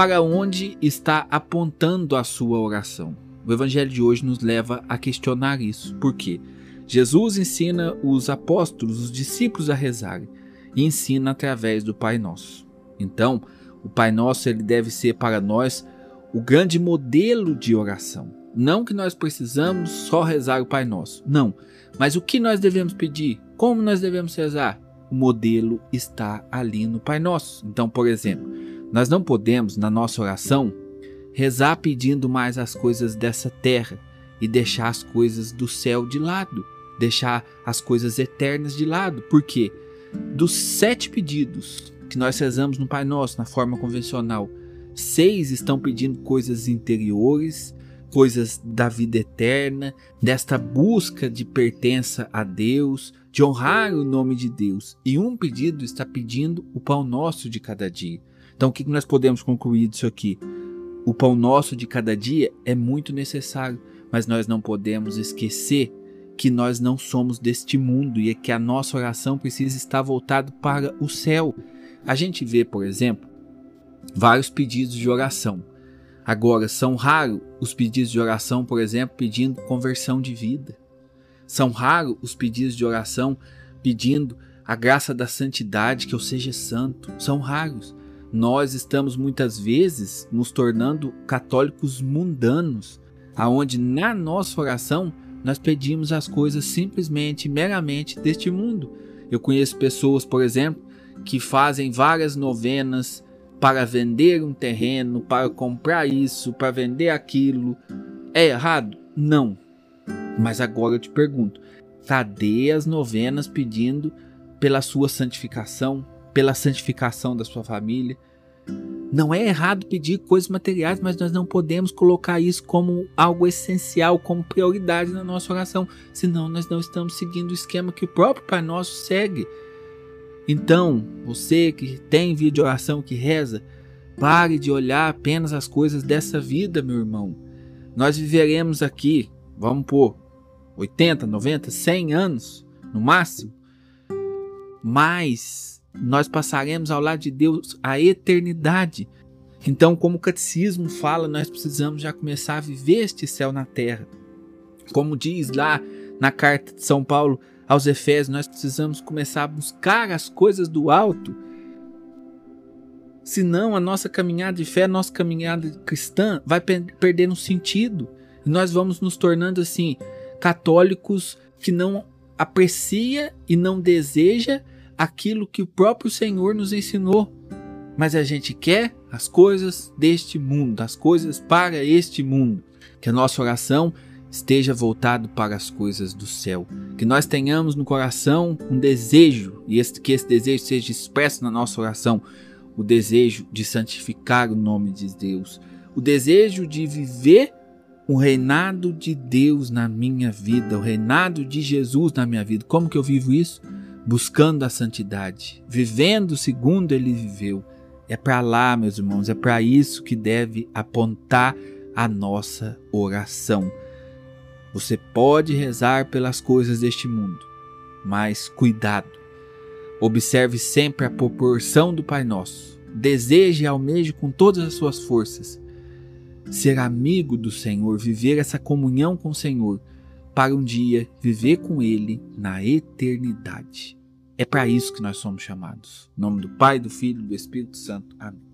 Para onde está apontando a sua oração? O evangelho de hoje nos leva a questionar isso. Por quê? Jesus ensina os apóstolos, os discípulos a rezarem e ensina através do Pai Nosso. Então, o Pai Nosso ele deve ser para nós o grande modelo de oração. Não que nós precisamos só rezar o Pai Nosso. Não. Mas o que nós devemos pedir? Como nós devemos rezar? O modelo está ali no Pai Nosso. Então, por exemplo, nós não podemos, na nossa oração, rezar pedindo mais as coisas dessa terra e deixar as coisas do céu de lado, deixar as coisas eternas de lado. Por quê? Dos sete pedidos que nós rezamos no Pai Nosso, na forma convencional, seis estão pedindo coisas interiores, coisas da vida eterna, desta busca de pertença a Deus, de honrar o nome de Deus. E um pedido está pedindo o pão nosso de cada dia. Então, o que nós podemos concluir disso aqui? O pão nosso de cada dia é muito necessário, mas nós não podemos esquecer que nós não somos deste mundo e é que a nossa oração precisa estar voltada para o céu. A gente vê, por exemplo, vários pedidos de oração. Agora, são raros os pedidos de oração, por exemplo, pedindo conversão de vida. São raros os pedidos de oração pedindo a graça da santidade, que eu seja santo. São raros. Nós estamos muitas vezes nos tornando católicos mundanos, aonde na nossa oração nós pedimos as coisas simplesmente, meramente deste mundo. Eu conheço pessoas, por exemplo, que fazem várias novenas para vender um terreno, para comprar isso, para vender aquilo. É errado? Não. Mas agora eu te pergunto: cadê as novenas pedindo pela sua santificação, pela santificação da sua família? Não é errado pedir coisas materiais, mas nós não podemos colocar isso como algo essencial, como prioridade na nossa oração, senão nós não estamos seguindo o esquema que o próprio Pai Nosso segue. Então, você que tem vídeo de oração que reza, pare de olhar apenas as coisas dessa vida, meu irmão. Nós viveremos aqui, vamos por 80, 90, 100 anos no máximo, mas nós passaremos ao lado de Deus a eternidade. Então, como o catecismo fala, nós precisamos já começar a viver este céu na terra. Como diz lá na carta de São Paulo aos Efésios, nós precisamos começar a buscar as coisas do alto. Senão, a nossa caminhada de fé, a nossa caminhada cristã vai perder um sentido. E nós vamos nos tornando assim, católicos que não aprecia e não deseja aquilo que o próprio Senhor nos ensinou. Mas a gente quer as coisas deste mundo, as coisas para este mundo. Que a nossa oração esteja voltado para as coisas do céu. Que nós tenhamos no coração um desejo e que esse desejo seja expresso na nossa oração, o desejo de santificar o nome de Deus, o desejo de viver o reinado de Deus na minha vida, o reinado de Jesus na minha vida. Como que eu vivo isso? Buscando a santidade, vivendo segundo ele viveu. É para lá, meus irmãos, é para isso que deve apontar a nossa oração. Você pode rezar pelas coisas deste mundo, mas cuidado. Observe sempre a proporção do Pai Nosso. Deseje e almeje com todas as suas forças ser amigo do Senhor, viver essa comunhão com o Senhor, para um dia viver com Ele na eternidade. É para isso que nós somos chamados. Em nome do Pai, do Filho e do Espírito Santo. Amém.